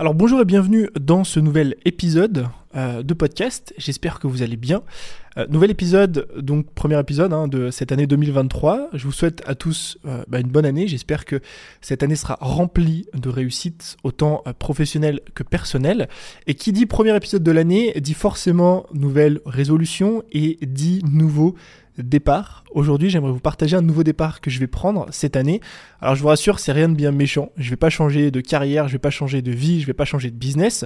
Alors bonjour et bienvenue dans ce nouvel épisode euh, de podcast. J'espère que vous allez bien. Euh, nouvel épisode, donc premier épisode hein, de cette année 2023. Je vous souhaite à tous euh, bah, une bonne année. J'espère que cette année sera remplie de réussites, autant professionnelles que personnelles. Et qui dit premier épisode de l'année dit forcément nouvelle résolution et dit nouveau départ. Aujourd'hui, j'aimerais vous partager un nouveau départ que je vais prendre cette année. Alors, je vous rassure, c'est rien de bien méchant. Je vais pas changer de carrière, je vais pas changer de vie, je vais pas changer de business.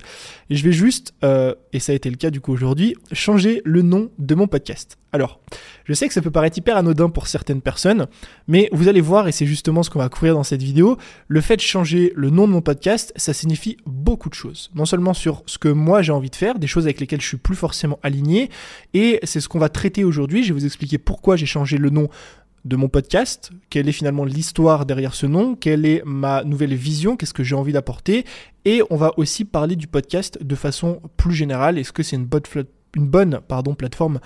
Je vais juste, euh, et ça a été le cas du coup aujourd'hui, changer le nom de mon podcast. Alors, je sais que ça peut paraître hyper anodin pour certaines personnes, mais vous allez voir, et c'est justement ce qu'on va couvrir dans cette vidéo, le fait de changer le nom de mon podcast, ça signifie beaucoup de choses. Non seulement sur ce que moi j'ai envie de faire, des choses avec lesquelles je suis plus forcément aligné, et c'est ce qu'on va traiter aujourd'hui. Je vais vous expliquer pourquoi j'ai changé le nom de mon podcast, quelle est finalement l'histoire derrière ce nom, quelle est ma nouvelle vision, qu'est-ce que j'ai envie d'apporter, et on va aussi parler du podcast de façon plus générale, est-ce que c'est une bonne, une bonne plateforme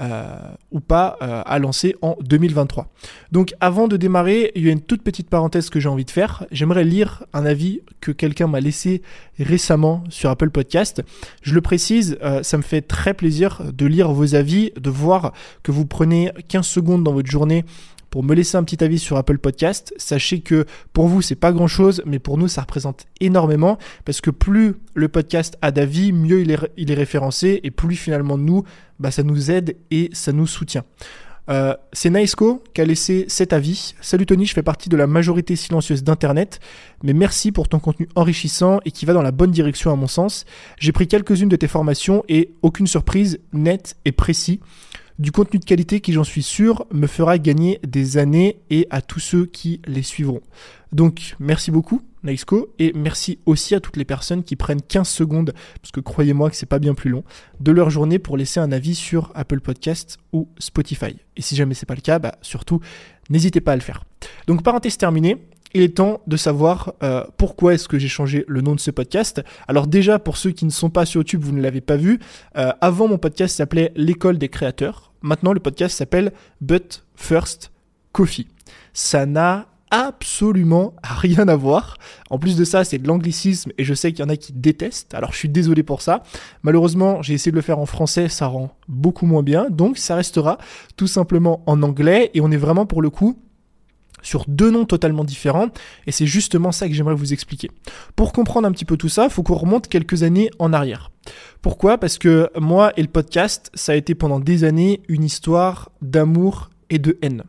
euh, ou pas euh, à lancer en 2023. Donc avant de démarrer, il y a une toute petite parenthèse que j'ai envie de faire. J'aimerais lire un avis que quelqu'un m'a laissé récemment sur Apple Podcast. Je le précise, euh, ça me fait très plaisir de lire vos avis, de voir que vous prenez 15 secondes dans votre journée pour me laisser un petit avis sur Apple Podcast. Sachez que pour vous, c'est pas grand chose, mais pour nous, ça représente énormément parce que plus le podcast a d'avis, mieux il est, référencé et plus finalement nous, bah, ça nous aide et ça nous soutient. Euh, c'est Naisco qui a laissé cet avis. Salut Tony, je fais partie de la majorité silencieuse d'Internet, mais merci pour ton contenu enrichissant et qui va dans la bonne direction à mon sens. J'ai pris quelques-unes de tes formations et aucune surprise, net et précis du contenu de qualité qui, j'en suis sûr, me fera gagner des années et à tous ceux qui les suivront. Donc, merci beaucoup, Naisco, et merci aussi à toutes les personnes qui prennent 15 secondes, parce que croyez-moi que c'est pas bien plus long, de leur journée pour laisser un avis sur Apple Podcast ou Spotify. Et si jamais c'est pas le cas, bah, surtout, n'hésitez pas à le faire. Donc, parenthèse terminée, il est temps de savoir euh, pourquoi est-ce que j'ai changé le nom de ce podcast. Alors déjà, pour ceux qui ne sont pas sur YouTube, vous ne l'avez pas vu, euh, avant mon podcast s'appelait L'école des créateurs. Maintenant, le podcast s'appelle But First Coffee. Ça n'a absolument rien à voir. En plus de ça, c'est de l'anglicisme et je sais qu'il y en a qui détestent. Alors je suis désolé pour ça. Malheureusement, j'ai essayé de le faire en français, ça rend beaucoup moins bien. Donc ça restera tout simplement en anglais et on est vraiment pour le coup sur deux noms totalement différents, et c'est justement ça que j'aimerais vous expliquer. Pour comprendre un petit peu tout ça, il faut qu'on remonte quelques années en arrière. Pourquoi? Parce que moi et le podcast, ça a été pendant des années une histoire d'amour et de haine.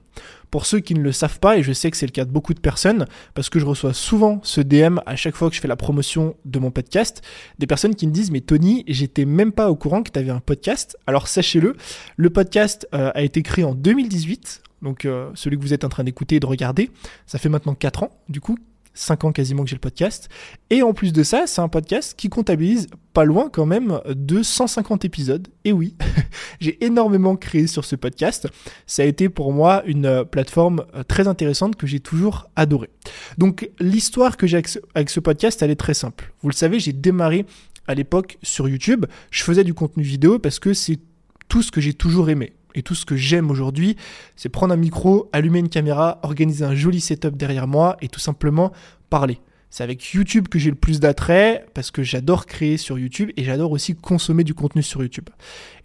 Pour ceux qui ne le savent pas, et je sais que c'est le cas de beaucoup de personnes, parce que je reçois souvent ce DM à chaque fois que je fais la promotion de mon podcast, des personnes qui me disent mais Tony, j'étais même pas au courant que tu avais un podcast. Alors sachez-le, le podcast euh, a été créé en 2018 donc euh, celui que vous êtes en train d'écouter et de regarder. Ça fait maintenant 4 ans, du coup, 5 ans quasiment que j'ai le podcast. Et en plus de ça, c'est un podcast qui comptabilise pas loin quand même de 150 épisodes. Et oui, j'ai énormément créé sur ce podcast. Ça a été pour moi une euh, plateforme euh, très intéressante que j'ai toujours adorée. Donc l'histoire que j'ai avec ce podcast, elle est très simple. Vous le savez, j'ai démarré à l'époque sur YouTube. Je faisais du contenu vidéo parce que c'est tout ce que j'ai toujours aimé et tout ce que j'aime aujourd'hui, c'est prendre un micro, allumer une caméra, organiser un joli setup derrière moi et tout simplement parler. C'est avec YouTube que j'ai le plus d'attrait parce que j'adore créer sur YouTube et j'adore aussi consommer du contenu sur YouTube.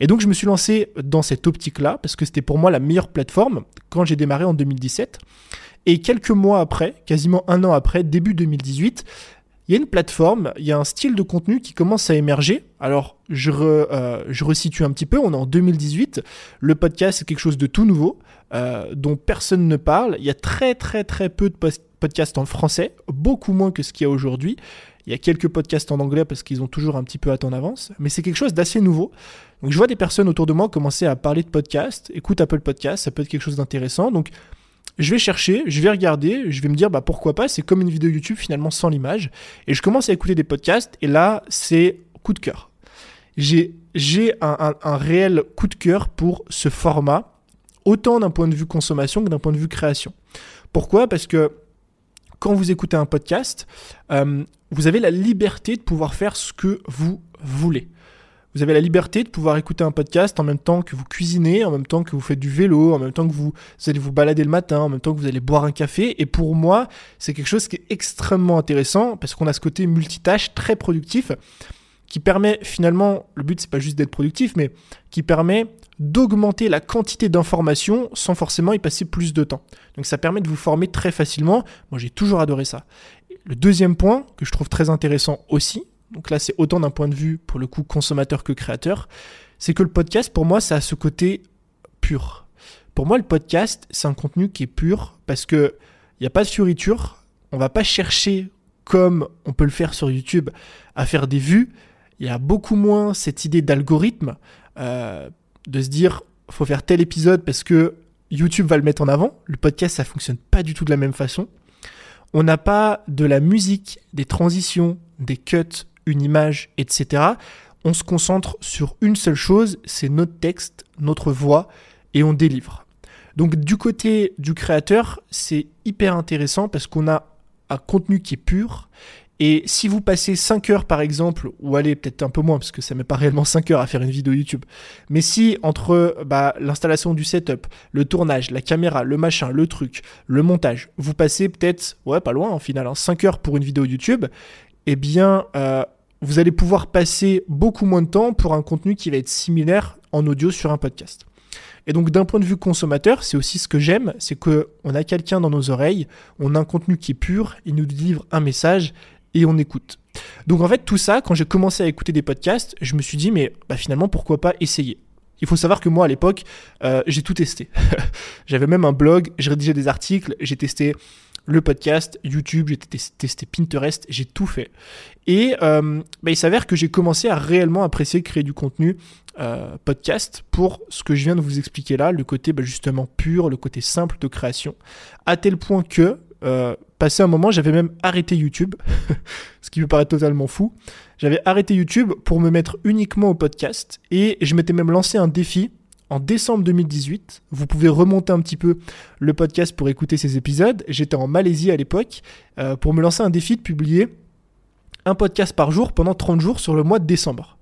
Et donc je me suis lancé dans cette optique-là parce que c'était pour moi la meilleure plateforme quand j'ai démarré en 2017. Et quelques mois après, quasiment un an après, début 2018, il y a une plateforme, il y a un style de contenu qui commence à émerger. Alors, je, euh, je resitue un petit peu, on est en 2018, le podcast c'est quelque chose de tout nouveau, euh, dont personne ne parle. Il y a très très très peu de podcasts en français, beaucoup moins que ce qu'il y a aujourd'hui. Il y a quelques podcasts en anglais parce qu'ils ont toujours un petit peu à en avance, mais c'est quelque chose d'assez nouveau. Donc je vois des personnes autour de moi commencer à parler de podcasts, écoute Apple Podcast, ça peut être quelque chose d'intéressant. Donc je vais chercher, je vais regarder, je vais me dire bah pourquoi pas, c'est comme une vidéo YouTube finalement sans l'image. Et je commence à écouter des podcasts et là c'est coup de cœur. J'ai j'ai un, un, réel coup de cœur pour ce format, autant d'un point de vue consommation que d'un point de vue création. Pourquoi? Parce que quand vous écoutez un podcast, euh, vous avez la liberté de pouvoir faire ce que vous voulez. Vous avez la liberté de pouvoir écouter un podcast en même temps que vous cuisinez, en même temps que vous faites du vélo, en même temps que vous, allez vous balader le matin, en même temps que vous allez boire un café. Et pour moi, c'est quelque chose qui est extrêmement intéressant parce qu'on a ce côté multitâche très productif qui permet finalement, le but c'est pas juste d'être productif, mais qui permet d'augmenter la quantité d'informations sans forcément y passer plus de temps. Donc ça permet de vous former très facilement. Moi j'ai toujours adoré ça. Le deuxième point que je trouve très intéressant aussi, donc là c'est autant d'un point de vue pour le coup consommateur que créateur, c'est que le podcast pour moi ça a ce côté pur. Pour moi le podcast c'est un contenu qui est pur parce que il n'y a pas de fioriture, on va pas chercher comme on peut le faire sur YouTube à faire des vues, il y a beaucoup moins cette idée d'algorithme, euh, de se dire faut faire tel épisode parce que YouTube va le mettre en avant. Le podcast ça fonctionne pas du tout de la même façon. On n'a pas de la musique, des transitions, des cuts, une image, etc. On se concentre sur une seule chose, c'est notre texte, notre voix, et on délivre. Donc du côté du créateur, c'est hyper intéressant parce qu'on a un contenu qui est pur. Et si vous passez 5 heures par exemple, ou allez peut-être un peu moins parce que ça met pas réellement 5 heures à faire une vidéo YouTube, mais si entre bah, l'installation du setup, le tournage, la caméra, le machin, le truc, le montage, vous passez peut-être, ouais pas loin en final, 5 hein, heures pour une vidéo YouTube, eh bien euh, vous allez pouvoir passer beaucoup moins de temps pour un contenu qui va être similaire en audio sur un podcast. Et donc d'un point de vue consommateur, c'est aussi ce que j'aime, c'est qu'on a quelqu'un dans nos oreilles, on a un contenu qui est pur, il nous délivre un message et on écoute. Donc en fait tout ça, quand j'ai commencé à écouter des podcasts, je me suis dit mais bah, finalement pourquoi pas essayer? Il faut savoir que moi à l'époque, euh, j'ai tout testé. J'avais même un blog, j'ai rédigé des articles, j'ai testé le podcast, YouTube, j'ai testé Pinterest, j'ai tout fait. Et euh, bah, il s'avère que j'ai commencé à réellement apprécier créer du contenu euh, podcast pour ce que je viens de vous expliquer là, le côté bah, justement pur, le côté simple de création, à tel point que, euh, passé un moment, j'avais même arrêté YouTube, ce qui me paraît totalement fou. J'avais arrêté YouTube pour me mettre uniquement au podcast et je m'étais même lancé un défi en décembre 2018. Vous pouvez remonter un petit peu le podcast pour écouter ces épisodes. J'étais en Malaisie à l'époque euh, pour me lancer un défi de publier un podcast par jour pendant 30 jours sur le mois de décembre.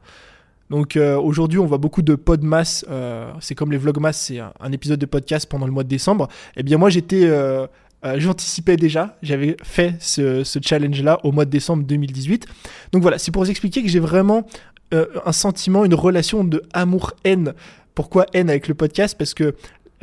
Donc euh, aujourd'hui, on voit beaucoup de podmas. Euh, c'est comme les vlogmas, c'est un, épisode de podcast pendant le mois de décembre. Eh bien moi, j'étais, j'anticipais déjà. J'avais fait ce, ce challenge-là au mois de décembre 2018. Donc voilà, c'est pour vous expliquer que j'ai vraiment un sentiment, une relation de amour-haine pourquoi haine avec le podcast Parce que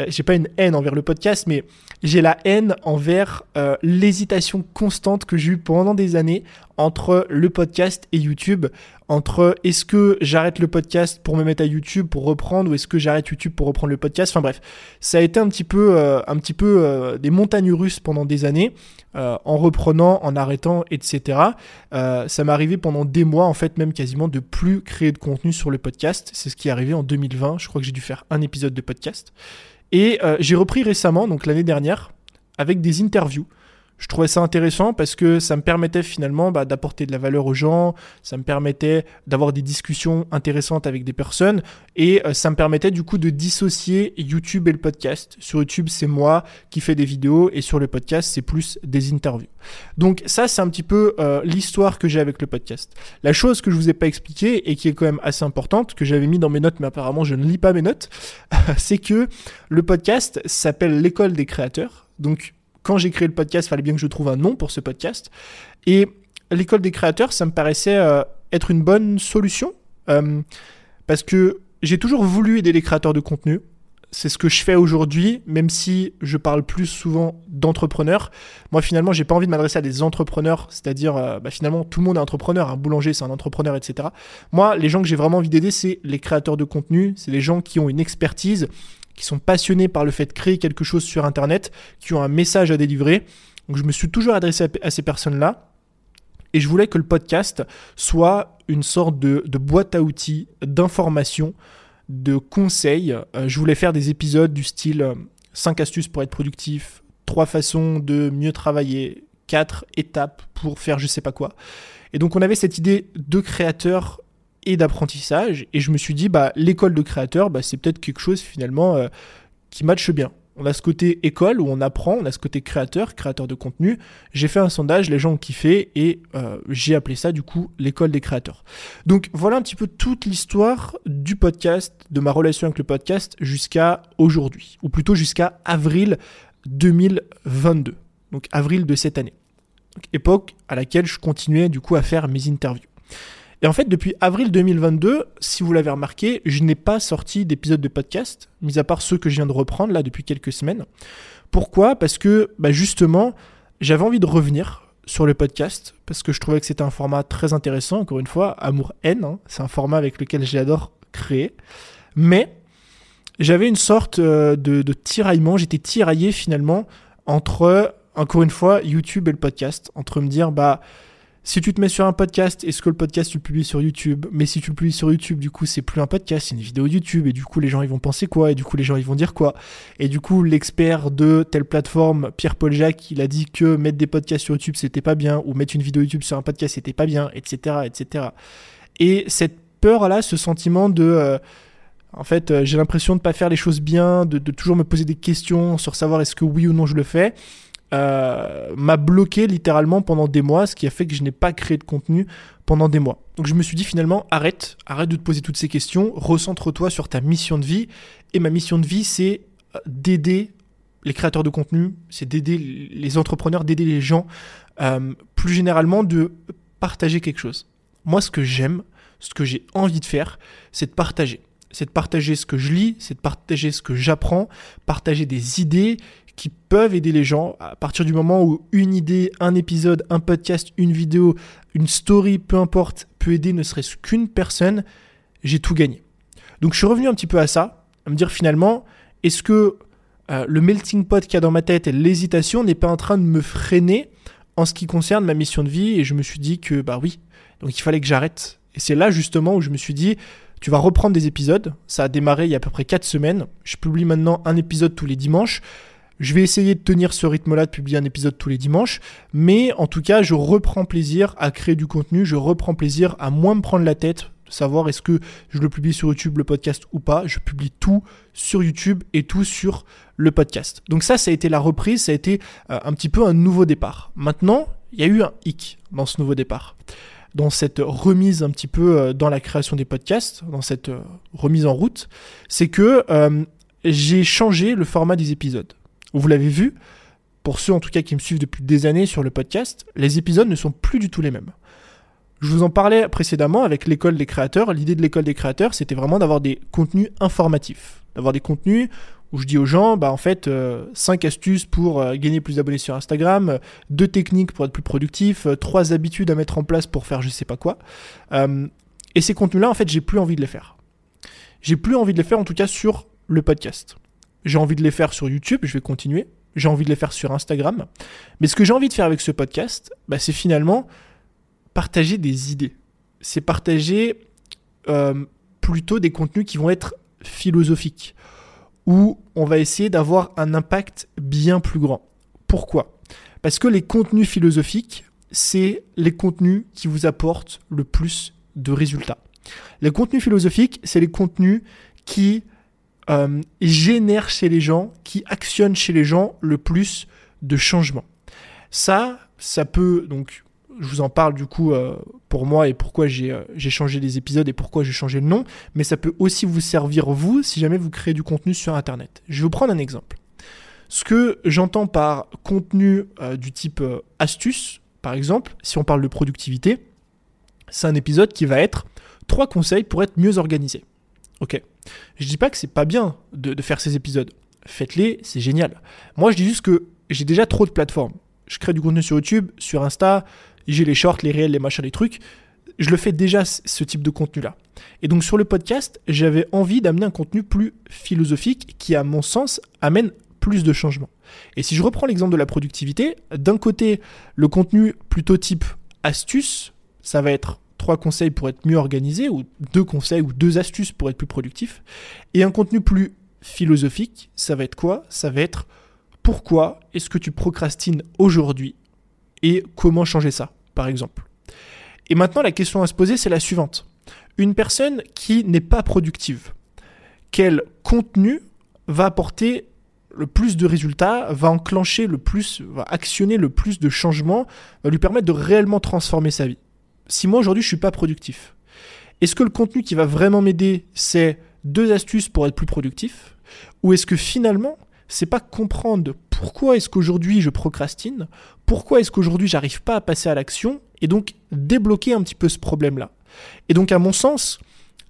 euh, j'ai pas une haine envers le podcast, mais j'ai la haine envers euh, l'hésitation constante que j'ai eue pendant des années entre le podcast et YouTube, entre est-ce que j'arrête le podcast pour me mettre à YouTube pour reprendre ou est-ce que j'arrête YouTube pour reprendre le podcast. Enfin bref, ça a été un petit peu, euh, un petit peu des montagnes russes pendant des années, en reprenant, en arrêtant, etc. ça m'est arrivé pendant des mois en fait même quasiment de plus créer de contenu sur le podcast. C'est ce qui est arrivé en 2020. Je crois que j'ai dû faire un épisode de podcast. Et euh, j'ai repris récemment, donc l'année dernière, avec des interviews. Je trouvais ça intéressant parce que ça me permettait finalement bah, d'apporter de la valeur aux gens, ça me permettait d'avoir des discussions intéressantes avec des personnes et euh, ça me permettait du coup de dissocier YouTube et le podcast. Sur YouTube, c'est moi qui fais des vidéos et sur le podcast, c'est plus des interviews. Donc ça, c'est un petit peu euh, l'histoire que j'ai avec le podcast. La chose que je vous ai pas expliquée et qui est quand même assez importante, que j'avais mis dans mes notes, mais apparemment je ne lis pas mes notes, c'est que le podcast s'appelle l'école des créateurs. Donc quand j'ai créé le podcast, il fallait bien que je trouve un nom pour ce podcast. Et l'école des créateurs, ça me paraissait euh, être une bonne solution. Euh, parce que j'ai toujours voulu aider les créateurs de contenu. C'est ce que je fais aujourd'hui, même si je parle plus souvent d'entrepreneurs. Moi, finalement, j'ai pas envie de m'adresser à des entrepreneurs, c'est-à-dire, euh, bah, finalement, tout le monde est entrepreneur. Un boulanger, c'est un entrepreneur, etc. Moi, les gens que j'ai vraiment envie d'aider, c'est les créateurs de contenu. C'est les gens qui ont une expertise, qui sont passionnés par le fait de créer quelque chose sur Internet, qui ont un message à délivrer. Donc je me suis toujours adressé à, ces personnes-là. Et je voulais que le podcast soit une sorte de, boîte à outils, d'informations, de conseils. Euh, je voulais faire des épisodes du style 5 euh, astuces pour être productif, 3 façons de mieux travailler, 4 étapes pour faire je sais pas quoi. Et donc on avait cette idée de créateur et d'apprentissage. Et je me suis dit, bah, l'école de créateur, bah, c'est peut-être quelque chose finalement euh, qui matche bien. On a ce côté école où on apprend, on a ce côté créateur, créateur de contenu. J'ai fait un sondage, les gens ont kiffé et euh, j'ai appelé ça du coup l'école des créateurs. Donc voilà un petit peu toute l'histoire du podcast, de ma relation avec le podcast jusqu'à aujourd'hui, ou plutôt jusqu'à avril 2022, donc avril de cette année. époque à laquelle je continuais du coup à faire mes interviews. Et en fait, depuis avril 2022, si vous l'avez remarqué, je n'ai pas sorti d'épisode de podcast, mis à part ceux que je viens de reprendre là depuis quelques semaines. Pourquoi? Parce que bah, justement, j'avais envie de revenir sur le podcast, parce que je trouvais que c'était un format très intéressant, encore une fois, amour-haine, hein. c'est un format avec lequel j'adore créer. Mais j'avais une sorte euh, de, de tiraillement, j'étais tiraillé finalement entre, encore une fois, YouTube et le podcast, entre me dire, bah si tu te mets sur un podcast, est-ce que le podcast tu le publies sur YouTube? Mais si tu le publies sur YouTube, du coup, c'est plus un podcast, c'est une vidéo YouTube. Et du coup, les gens, ils vont penser quoi? Et du coup, les gens, ils vont dire quoi? Et du coup, l'expert de telle plateforme, Pierre-Paul Jacques, il a dit que mettre des podcasts sur YouTube, c'était pas bien. Ou mettre une vidéo YouTube sur un podcast, c'était pas bien, etc., etc. Et cette peur-là, ce sentiment de... Euh, en fait, euh, j'ai l'impression de ne pas faire les choses bien, de, de toujours me poser des questions sur savoir est-ce que oui ou non je le fais. Euh, m'a bloqué littéralement pendant des mois, ce qui a fait que je n'ai pas créé de contenu pendant des mois. Donc je me suis dit finalement, arrête, arrête de te poser toutes ces questions, recentre-toi sur ta mission de vie. Et ma mission de vie, c'est euh, d'aider les créateurs de contenu, c'est d'aider les entrepreneurs, d'aider les gens, euh, plus généralement de partager quelque chose. Moi, ce que j'aime, ce que j'ai envie de faire, c'est de partager. C'est de partager ce que je lis, c'est de partager ce que j'apprends, partager des idées qui peuvent aider les gens à partir du moment où une idée, un épisode, un podcast, une vidéo, une story, peu importe, peut aider ne serait-ce qu'une personne, j'ai tout gagné. Donc je suis revenu un petit peu à ça, à me dire finalement, est-ce que euh, le melting pot qu'il y a dans ma tête et l'hésitation n'est pas en train de me freiner en ce qui concerne ma mission de vie Et je me suis dit que bah oui, donc il fallait que j'arrête. Et c'est là justement où je me suis dit, tu vas reprendre des épisodes. Ça a démarré il y a à peu près 4 semaines. Je publie maintenant un épisode tous les dimanches. Je vais essayer de tenir ce rythme-là, de publier un épisode tous les dimanches, mais en tout cas, je reprends plaisir à créer du contenu, je reprends plaisir à moins me prendre la tête, de savoir est-ce que je le publie sur YouTube, le podcast ou pas. Je publie tout sur YouTube et tout sur le podcast. Donc ça, ça a été la reprise, ça a été euh, un petit peu un nouveau départ. Maintenant, il y a eu un hic dans ce nouveau départ dans cette remise un petit peu euh, dans la création des podcasts, dans cette euh, remise en route, c'est que j'ai changé le format des épisodes. Vous l'avez vu, pour ceux en tout cas qui me suivent depuis des années sur le podcast, les épisodes ne sont plus du tout les mêmes. Je vous en parlais précédemment avec l'école des créateurs. L'idée de l'école des créateurs, c'était vraiment d'avoir des contenus informatifs. D'avoir des contenus où je dis aux gens, bah en fait, 5 euh, astuces pour euh, gagner plus d'abonnés sur Instagram, 2 techniques pour être plus productif, 3 euh, habitudes à mettre en place pour faire je sais pas quoi. et ces contenus-là, en fait, j'ai plus envie de les faire. J'ai plus envie de les faire, en tout cas, sur le podcast. J'ai envie de les faire sur YouTube, je vais continuer. J'ai envie de les faire sur Instagram. Mais ce que j'ai envie de faire avec ce podcast, bah, c'est finalement partager des idées. C'est partager euh, plutôt des contenus qui vont être philosophiques, où on va essayer d'avoir un impact bien plus grand. Pourquoi? Parce que les contenus philosophiques, c'est les contenus qui vous apportent le plus de résultats. Les contenus philosophiques, c'est les contenus qui euh, génère chez les gens, qui actionne chez les gens le plus de changements. Ça, ça peut, donc je vous en parle du coup euh, pour moi et pourquoi euh, j'ai changé les épisodes et pourquoi j'ai changé le nom, mais ça peut aussi vous servir vous si jamais vous créez du contenu sur Internet. Je vais vous prendre un exemple. Ce que j'entends par contenu du type astuce, par exemple, si on parle de productivité, c'est un épisode qui va être trois conseils pour être mieux organisé. Ok. Je dis pas que c'est pas bien de, faire ces épisodes. Faites-les, c'est génial. Moi, je dis juste que j'ai déjà trop de plateformes. Je crée du contenu sur YouTube, sur Insta, j'ai les shorts, les réels, les machins, les trucs. Je le fais déjà ce type de contenu-là. Et donc sur le podcast, j'avais envie d'amener un contenu plus philosophique qui, à mon sens, amène plus de changements. Et si je reprends l'exemple de la productivité, d'un côté, le contenu plutôt type astuce, ça va être trois conseils pour être mieux organisé, ou deux conseils ou deux astuces pour être plus productif. Et un contenu plus philosophique, ça va être quoi? Ça va être pourquoi est-ce que tu procrastines aujourd'hui? Et comment changer ça, par exemple? Et maintenant, la question à se poser, c'est la suivante. Une personne qui n'est pas productive, quel contenu va apporter le plus de résultats, va enclencher le plus, va actionner le plus de changements, va lui permettre de réellement transformer sa vie? Si moi aujourd'hui je suis pas productif, est-ce que le contenu qui va vraiment m'aider, c'est deux astuces pour être plus productif? Ou est-ce que finalement, c'est pas comprendre pourquoi est-ce qu'aujourd'hui je procrastine, pourquoi est-ce qu'aujourd'hui j'arrive pas à passer à l'action, et donc débloquer un petit peu ce problème-là? Et donc à mon sens,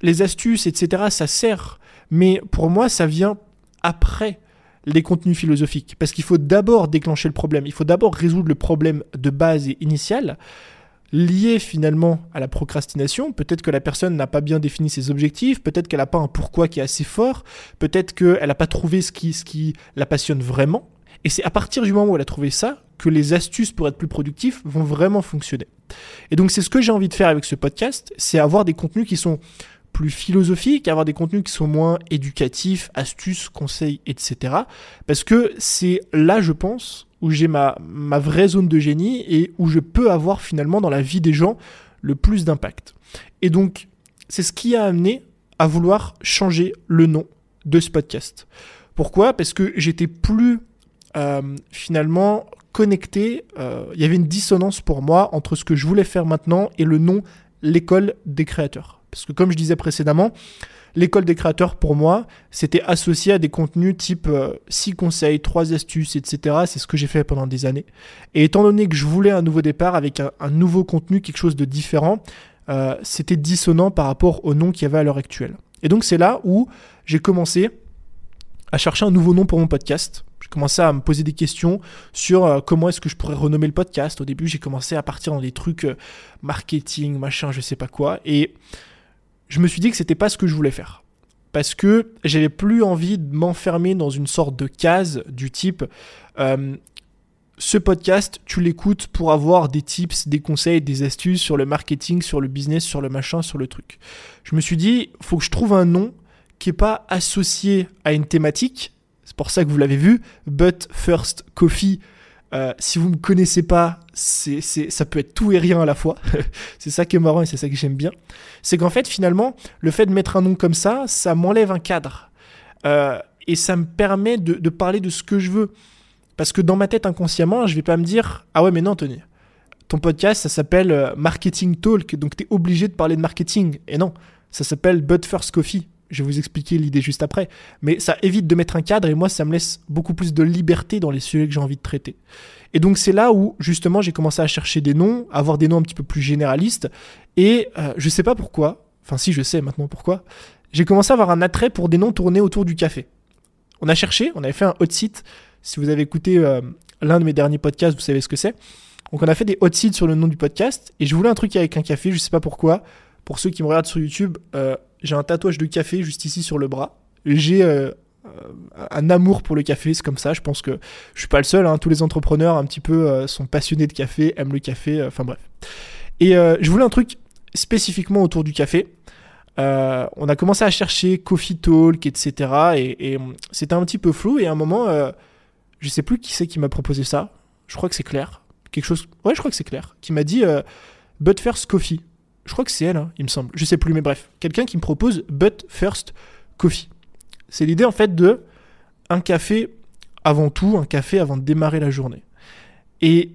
les astuces, etc., ça sert, mais pour moi, ça vient après les contenus philosophiques, parce qu'il faut d'abord déclencher le problème, il faut d'abord résoudre le problème de base et initial, lié finalement à la procrastination. Peut-être que la personne n'a pas bien défini ses objectifs, peut-être qu'elle n'a pas un pourquoi qui est assez fort, peut-être qu'elle n'a pas trouvé ce qui, la passionne vraiment. Et c'est à partir du moment où elle a trouvé ça que les astuces pour être plus productif vont vraiment fonctionner. Et donc c'est ce que j'ai envie de faire avec ce podcast, c'est avoir des contenus qui sont plus philosophiques, avoir des contenus qui sont moins éducatifs, astuces, conseils, etc. Parce que c'est là, je pense, où j'ai ma, ma vraie zone de génie et où je peux avoir finalement dans la vie des gens le plus d'impact. Et donc, c'est ce qui a amené à vouloir changer le nom de ce podcast. Pourquoi? Parce que j'étais plus euh, finalement connecté, euh, il y avait une dissonance pour moi entre ce que je voulais faire maintenant et le nom l'école des créateurs. Parce que comme je disais précédemment, l'école des créateurs, pour moi, c'était associé à des contenus type 6 euh, conseils, 3 astuces, etc. C'est ce que j'ai fait pendant des années. Et étant donné que je voulais un nouveau départ avec un, nouveau contenu, quelque chose de différent, euh, c'était dissonant par rapport au nom qu'il y avait à l'heure actuelle. Et donc c'est là où j'ai commencé à chercher un nouveau nom pour mon podcast. J'ai commencé à me poser des questions sur euh, comment est-ce que je pourrais renommer le podcast. Au début, j'ai commencé à partir dans des trucs marketing, machin, je sais pas quoi. Et je me suis dit que c'était pas ce que je voulais faire. Parce que j'avais plus envie de m'enfermer dans une sorte de case du type euh, ce podcast, tu l'écoutes pour avoir des tips, des conseils, des astuces sur le marketing, sur le business, sur le machin, sur le truc. Je me suis dit, faut que je trouve un nom qui n'est pas associé à une thématique. C'est pour ça que vous l'avez vu, But First Coffee euh, si vous me connaissez pas, ça peut être tout et rien à la fois. c'est ça qui est marrant et c'est ça que j'aime bien. C'est qu'en fait, finalement, le fait de mettre un nom comme ça, ça m'enlève un cadre. Euh, et ça me permet de, parler de ce que je veux. Parce que dans ma tête, inconsciemment, je vais pas me dire Ah ouais, mais non, Tony. Ton podcast, ça s'appelle euh, Marketing Talk, donc tu es obligé de parler de marketing. Et non, ça s'appelle But First Coffee. Je vais vous expliquer l'idée juste après. Mais ça évite de mettre un cadre et moi, ça me laisse beaucoup plus de liberté dans les sujets que j'ai envie de traiter. Et donc, c'est là où, justement, j'ai commencé à chercher des noms, avoir des noms un petit peu plus généralistes. Et euh, je sais pas pourquoi, enfin, si je sais maintenant pourquoi, j'ai commencé à avoir un attrait pour des noms tournés autour du café. On a cherché, on avait fait un hot site. Si vous avez écouté euh, l'un de mes derniers podcasts, vous savez ce que c'est. Donc, on a fait des hot sites sur le nom du podcast. Et je voulais un truc avec un café, je sais pas pourquoi. Pour ceux qui me regardent sur YouTube, euh, j'ai un tatouage de café juste ici sur le bras. J'ai euh, un amour pour le café, c'est comme ça. Je pense que je suis pas le seul. Hein. Tous les entrepreneurs un petit peu euh, sont passionnés de café, aiment le café. Enfin bref. Et je voulais un truc spécifiquement autour du café. on a commencé à chercher Coffee Talk, etc. Et, c'était un petit peu flou. Et à un moment, je sais plus qui c'est qui m'a proposé ça. Je crois que c'est Claire. Quelque chose. Ouais, je crois que c'est Claire. Qui m'a dit But First Coffee. Je crois que c'est elle, hein, il me semble. Je sais plus, mais bref. Quelqu'un qui me propose But First Coffee. C'est l'idée en fait de un café avant tout, un café avant de démarrer la journée. Et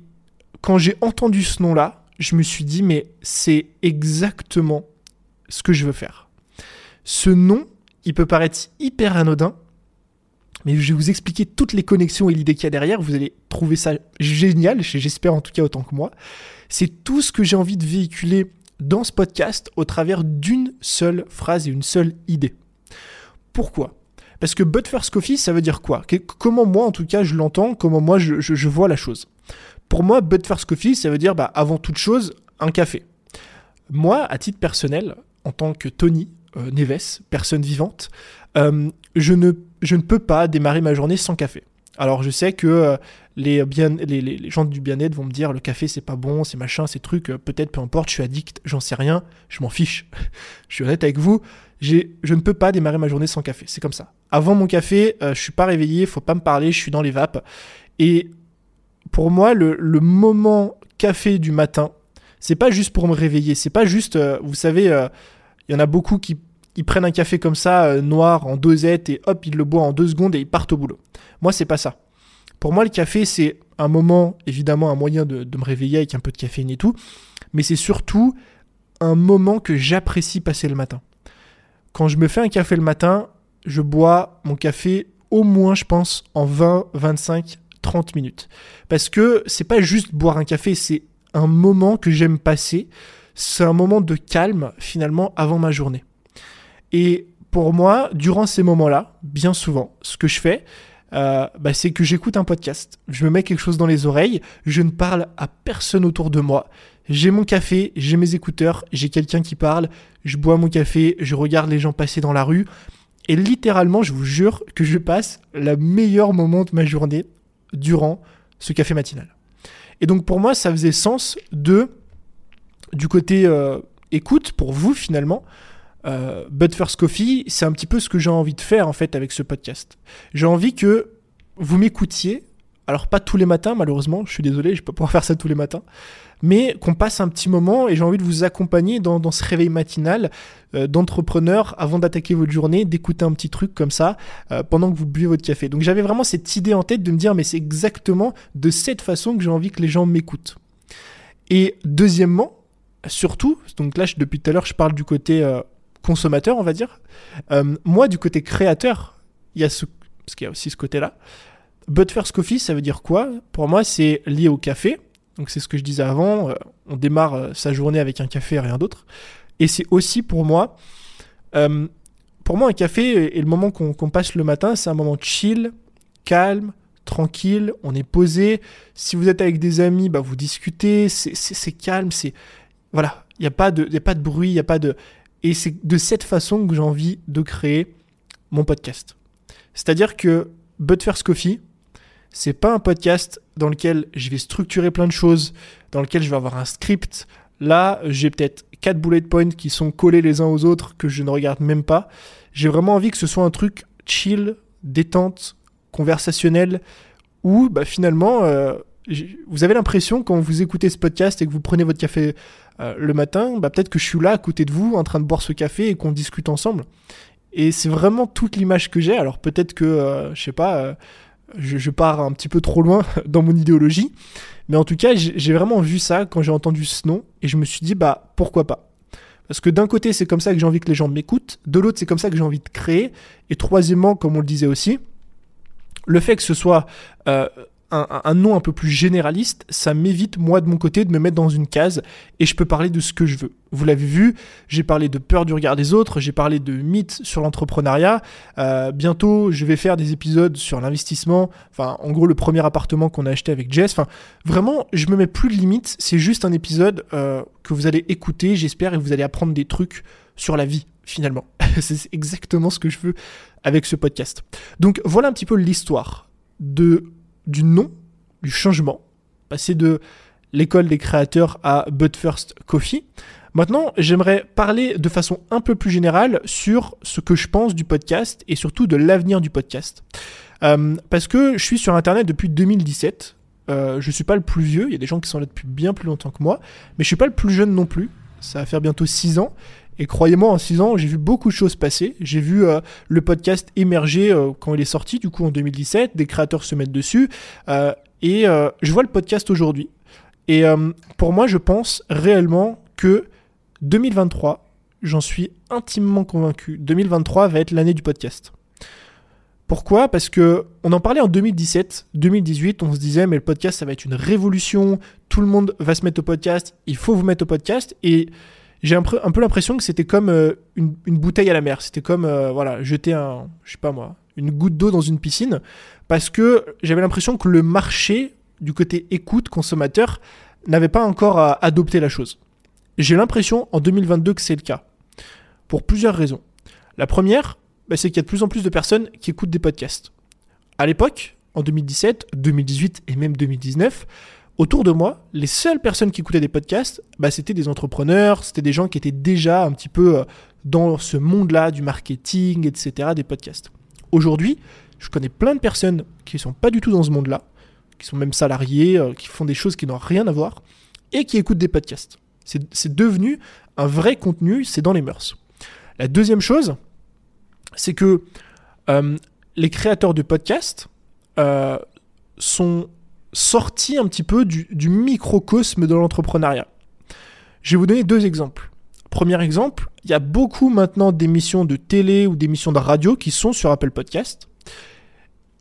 quand j'ai entendu ce nom-là, je me suis dit, mais c'est exactement ce que je veux faire. Ce nom, il peut paraître hyper anodin, mais je vais vous expliquer toutes les connexions et l'idée qu'il y a derrière. Vous allez trouver ça génial, j'espère en tout cas autant que moi. C'est tout ce que j'ai envie de véhiculer dans ce podcast au travers d'une seule phrase et une seule idée. Pourquoi? Parce que But First Coffee, ça veut dire quoi? Comment moi, en tout cas, je l'entends, comment moi, je, vois la chose? Pour moi, But First Coffee, ça veut dire, bah, avant toute chose, un café. Moi, à titre personnel, en tant que Tony euh, Neves, personne vivante, euh, je, ne, je ne peux pas démarrer ma journée sans café. Alors je sais que euh, les, bien, les, gens du bien-être vont me dire le café c'est pas bon, c'est machin, ces trucs, euh, peut-être peu importe, je suis addict, j'en sais rien, je m'en fiche. je suis honnête avec vous, je ne peux pas démarrer ma journée sans café, c'est comme ça. Avant mon café, euh, je suis pas réveillé, faut pas me parler, je suis dans les vapes. Et pour moi, le, moment café du matin, c'est pas juste pour me réveiller, c'est pas juste, vous savez, il y en a beaucoup qui ils prennent un café comme ça, euh, noir, en dosette, et hop, ils le boivent en deux secondes et ils partent au boulot. Moi, c'est pas ça. Pour moi, le café, c'est un moment, évidemment, un moyen de, de me réveiller avec un peu de caféine et tout, mais c'est surtout un moment que j'apprécie passer le matin. Quand je me fais un café le matin, je bois mon café au moins, je pense, en 20, 25, 30 minutes. Parce que c'est pas juste boire un café, c'est un moment que j'aime passer. C'est un moment de calme, finalement, avant ma journée. Et pour moi, durant ces moments-là, bien souvent, ce que je fais, euh, bah, c'est que j'écoute un podcast. Je me mets quelque chose dans les oreilles, je ne parle à personne autour de moi. J'ai mon café, j'ai mes écouteurs, j'ai quelqu'un qui parle, je bois mon café, je regarde les gens passer dans la rue. Et littéralement, je vous jure que je passe le meilleur moment de ma journée durant ce café matinal. Et donc pour moi, ça faisait sens de, du côté euh, écoute, pour vous finalement, euh, But First Coffee, c'est un petit peu ce que j'ai envie de faire en fait avec ce podcast. J'ai envie que vous m'écoutiez, alors pas tous les matins malheureusement, je suis désolé, je peux pas pouvoir faire ça tous les matins, mais qu'on passe un petit moment et j'ai envie de vous accompagner dans, ce réveil matinal euh, d'entrepreneur avant d'attaquer votre journée, d'écouter un petit truc comme ça euh, pendant que vous buvez votre café. Donc j'avais vraiment cette idée en tête de me dire mais c'est exactement de cette façon que j'ai envie que les gens m'écoutent. Et deuxièmement, surtout, donc là depuis tout à l'heure je parle du côté euh, consommateur on va dire, moi du côté créateur, il y a ce, parce qu'il y a aussi ce côté-là. But First Coffee, ça veut dire quoi? Pour moi, c'est lié au café. Donc c'est ce que je disais avant, euh, on démarre euh, sa journée avec un café et rien d'autre. Et c'est aussi pour moi, euh, pour moi un café et le moment qu'on passe le matin, c'est un moment chill, calme, tranquille, on est posé. Si vous êtes avec des amis, bah, vous discutez, c'est calme, c'est... Voilà, il n'y a, pas de, a pas de bruit, il n'y a pas de... Et c'est de cette façon que j'ai envie de créer mon podcast. C'est-à-dire que But First Coffee, c'est pas un podcast dans lequel je vais structurer plein de choses, dans lequel je vais avoir un script. Là, j'ai peut-être quatre bullet points qui sont collés les uns aux autres que je ne regarde même pas. J'ai vraiment envie que ce soit un truc chill, détente, conversationnel, où bah, finalement, euh, vous avez l'impression quand vous écoutez ce podcast et que vous prenez votre café euh, le matin, bah, peut-être que je suis là à côté de vous en train de boire ce café et qu'on discute ensemble. Et c'est vraiment toute l'image que j'ai. Alors peut-être que, euh, je sais pas, je, pars un petit peu trop loin dans mon idéologie. Mais en tout cas, j'ai vraiment vu ça quand j'ai entendu ce nom et je me suis dit, bah pourquoi pas? Parce que d'un côté, c'est comme ça que j'ai envie que les gens m'écoutent, de l'autre, c'est comme ça que j'ai envie de créer. Et troisièmement, comme on le disait aussi, le fait que ce soit euh, un, nom un peu plus généraliste, ça m'évite, moi, de mon côté, de me mettre dans une case et je peux parler de ce que je veux. Vous l'avez vu, j'ai parlé de peur du regard des autres, j'ai parlé de mythes sur l'entrepreneuriat. Euh, bientôt, je vais faire des épisodes sur l'investissement. Enfin, en gros, le premier appartement qu'on a acheté avec Jess. Enfin, vraiment, je me mets plus de limites. C'est juste un épisode euh, que vous allez écouter, j'espère, et vous allez apprendre des trucs sur la vie, finalement. C'est exactement ce que je veux avec ce podcast. Donc, voilà un petit peu l'histoire de du nom, du changement, passer de l'école des créateurs à But First Coffee. Maintenant, j'aimerais parler de façon un peu plus générale sur ce que je pense du podcast et surtout de l'avenir du podcast. Euh, parce que je suis sur Internet depuis 2017. Euh, je suis pas le plus vieux, il y a des gens qui sont là depuis bien plus longtemps que moi, mais je suis pas le plus jeune non plus. Ça va faire bientôt 6 ans. Et croyez-moi, en 6 ans, j'ai vu beaucoup de choses passer. J'ai vu euh, le podcast émerger euh, quand il est sorti, du coup en 2017, des créateurs se mettent dessus. Euh, et je vois le podcast aujourd'hui. Et pour moi, je pense réellement que 2023, j'en suis intimement convaincu, 2023 va être l'année du podcast. Pourquoi? Parce que on en parlait en 2017, 2018, on se disait mais le podcast ça va être une révolution, tout le monde va se mettre au podcast, il faut vous mettre au podcast et j'ai un, peu l'impression que c'était comme euh, une, bouteille à la mer. C'était comme, euh, voilà, jeter un, je sais pas moi, une goutte d'eau dans une piscine. Parce que j'avais l'impression que le marché, du côté écoute, consommateur, n'avait pas encore adopté la chose. J'ai l'impression en 2022 que c'est le cas. Pour plusieurs raisons. La première, bah, c'est qu'il y a de plus en plus de personnes qui écoutent des podcasts. À l'époque, en 2017, 2018 et même 2019, autour de moi, les seules personnes qui écoutaient des podcasts, bah, c'était des entrepreneurs, c'était des gens qui étaient déjà un petit peu euh, dans ce monde-là du marketing, etc., des podcasts. Aujourd'hui, je connais plein de personnes qui ne sont pas du tout dans ce monde-là, qui sont même salariés, euh, qui font des choses qui n'ont rien à voir, et qui écoutent des podcasts. C'est devenu un vrai contenu, c'est dans les mœurs. La deuxième chose, c'est que euh, les créateurs de podcasts sont sortis un petit peu du, du microcosme de l'entrepreneuriat. Je vais vous donner deux exemples. Premier exemple, il y a beaucoup maintenant d'émissions de télé ou d'émissions de radio qui sont sur Apple Podcast.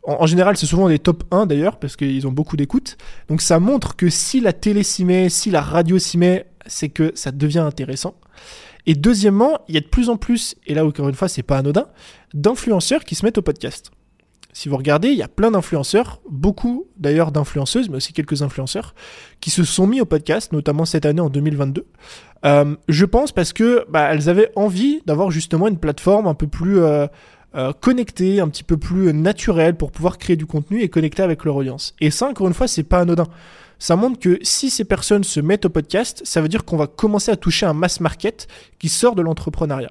En, général, c'est souvent des top 1 d'ailleurs, parce qu'ils ont beaucoup d'écoute. Donc ça montre que si la télé s'y met, si la radio s'y met, c'est que ça devient intéressant. Et deuxièmement, il y a de plus en plus, et là encore une fois, c'est pas anodin, d'influenceurs qui se mettent au podcast. Si vous regardez, il y a plein d'influenceurs, beaucoup d'ailleurs d'influenceuses, mais aussi quelques influenceurs, qui se sont mis au podcast, notamment cette année en 2022. Euh, je pense parce que bah, elles avaient envie d'avoir justement une plateforme un peu plus euh, euh, connectée, un petit peu plus naturelle pour pouvoir créer du contenu et connecter avec leur audience. Et ça, encore une fois, c'est pas anodin ça montre que si ces personnes se mettent au podcast, ça veut dire qu'on va commencer à toucher un mass market qui sort de l'entrepreneuriat.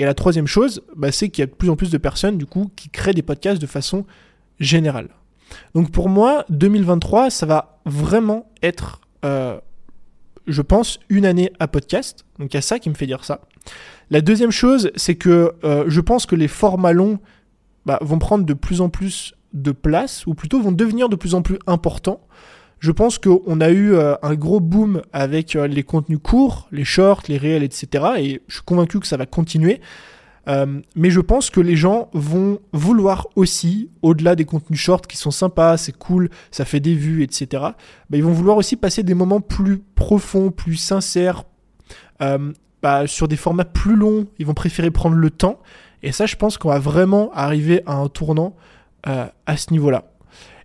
Et la troisième chose, bah, c'est qu'il y a de plus en plus de personnes du coup qui créent des podcasts de façon générale. Donc pour moi, 2023, ça va vraiment être, euh, je pense, une année à podcast. Donc il y a ça qui me fait dire ça. La deuxième chose, c'est que euh, je pense que les formats longs bah, vont prendre de plus en plus de place, ou plutôt vont devenir de plus en plus importants. Je pense qu'on a eu euh, un gros boom avec euh, les contenus courts, les shorts, les réels, etc. Et je suis convaincu que ça va continuer. Euh, mais je pense que les gens vont vouloir aussi, au-delà des contenus shorts qui sont sympas, c'est cool, ça fait des vues, etc. Bah, ils vont vouloir aussi passer des moments plus profonds, plus sincères, bah, sur des formats plus longs. Ils vont préférer prendre le temps. Et ça, je pense qu'on va vraiment arriver à un tournant à ce niveau-là.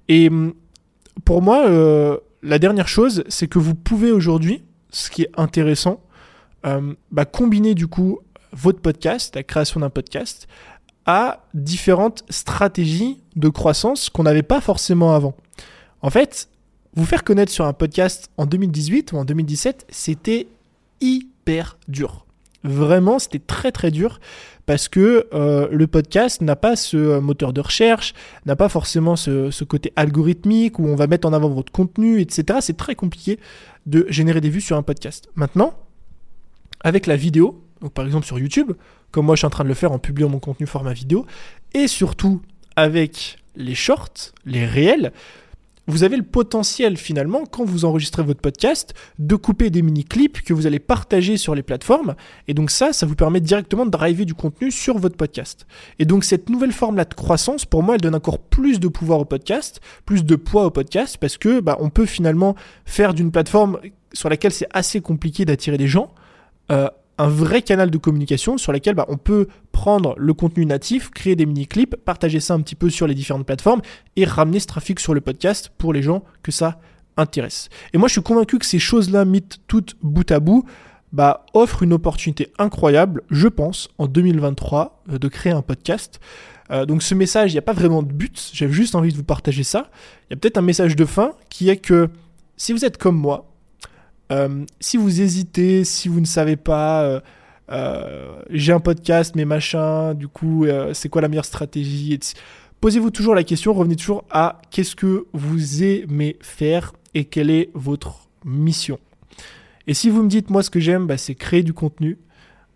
Et hum, pour moi, euh, la dernière chose, c'est que vous pouvez aujourd'hui, ce qui est intéressant, euh, bah, combiner du coup votre podcast, la création d'un podcast, à différentes stratégies de croissance qu'on n'avait pas forcément avant. En fait, vous faire connaître sur un podcast en 2018 ou en 2017, c'était hyper dur. Vraiment, c'était très très dur parce que euh, le podcast n'a pas ce moteur de recherche, n'a pas forcément ce, côté algorithmique où on va mettre en avant votre contenu, etc. C'est très compliqué de générer des vues sur un podcast. Maintenant, avec la vidéo, donc par exemple sur YouTube, comme moi je suis en train de le faire en publiant mon contenu format vidéo, et surtout avec les shorts, les réels, vous avez le potentiel finalement, quand vous enregistrez votre podcast, de couper des mini-clips que vous allez partager sur les plateformes. Et donc ça, ça vous permet directement de driver du contenu sur votre podcast. Et donc cette nouvelle forme-là de croissance, pour moi, elle donne encore plus de pouvoir au podcast, plus de poids au podcast, parce que bah, on peut finalement faire d'une plateforme sur laquelle c'est assez compliqué d'attirer des gens, euh, un vrai canal de communication sur lequel bah, on peut prendre le contenu natif, créer des mini-clips, partager ça un petit peu sur les différentes plateformes et ramener ce trafic sur le podcast pour les gens que ça intéresse. Et moi je suis convaincu que ces choses-là, mises toutes bout à bout, bah, offrent une opportunité incroyable, je pense, en 2023, euh, de créer un podcast. Euh, donc ce message, il n'y a pas vraiment de but, j'avais juste envie de vous partager ça. Il y a peut-être un message de fin qui est que si vous êtes comme moi, euh, si vous hésitez, si vous ne savez pas, euh, euh, j'ai un podcast, mais machin, du coup, c'est quoi la meilleure stratégie Posez-vous toujours la question, revenez toujours à qu'est-ce que vous aimez faire et quelle est votre mission. Et si vous me dites, moi, ce que j'aime, bah, c'est créer du contenu.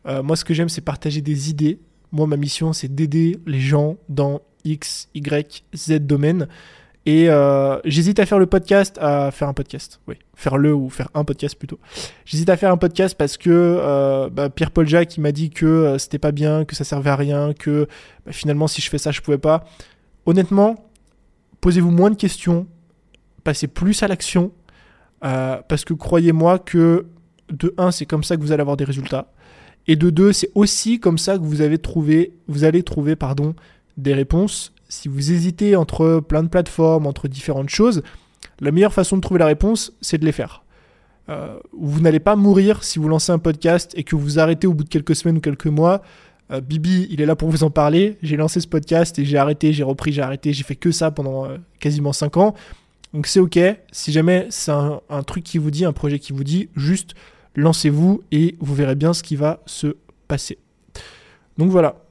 moi, ce que j'aime, c'est partager des idées. Moi, ma mission, c'est d'aider les gens dans X, Y, Z domaines. Et euh, j'hésite à faire le podcast, à faire un podcast, oui, faire le ou faire un podcast plutôt. J'hésite à faire un podcast parce que euh, bah, Pierre-Paul Jacques il m'a dit que euh, c'était pas bien, que ça servait à rien, que bah, finalement si je fais ça je pouvais pas. Honnêtement, posez-vous moins de questions, passez plus à l'action, parce que croyez-moi que de 1 c'est comme ça que vous allez avoir des résultats, et de 2 c'est aussi comme ça que vous avez trouvé, vous allez trouver pardon des réponses si vous hésitez entre plein de plateformes, entre différentes choses, la meilleure façon de trouver la réponse, c'est de les faire. Euh, vous n'allez pas mourir si vous lancez un podcast et que vous arrêtez au bout de quelques semaines ou quelques mois. Euh, Bibi, il est là pour vous en parler. J'ai lancé ce podcast et j'ai arrêté, j'ai repris, j'ai arrêté. J'ai fait que ça pendant euh, quasiment 5 ans. Donc c'est ok. Si jamais c'est un, un, truc qui vous dit, un projet qui vous dit, juste lancez-vous et vous verrez bien ce qui va se passer. Donc voilà,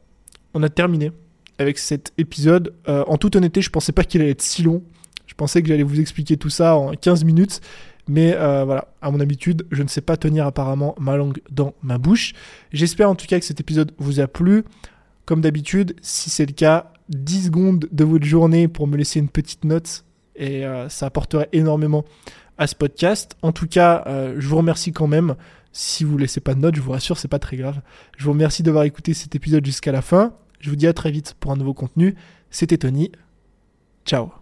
on a terminé avec cet épisode. Euh, en toute honnêteté, je pensais pas qu'il allait être si long. Je pensais que j'allais vous expliquer tout ça en 15 minutes. Mais euh, voilà, à mon habitude, je ne sais pas tenir apparemment ma langue dans ma bouche. J'espère en tout cas que cet épisode vous a plu. Comme d'habitude, si c'est le cas, 10 secondes de votre journée pour me laisser une petite note et euh, ça apporterait énormément à ce podcast. En tout cas, je vous remercie quand même. Si vous laissez pas de note, je vous rassure, c'est pas très grave. Je vous remercie d'avoir écouté cet épisode jusqu'à la fin. Je vous dis à très vite pour un nouveau contenu. C'était Tony. Ciao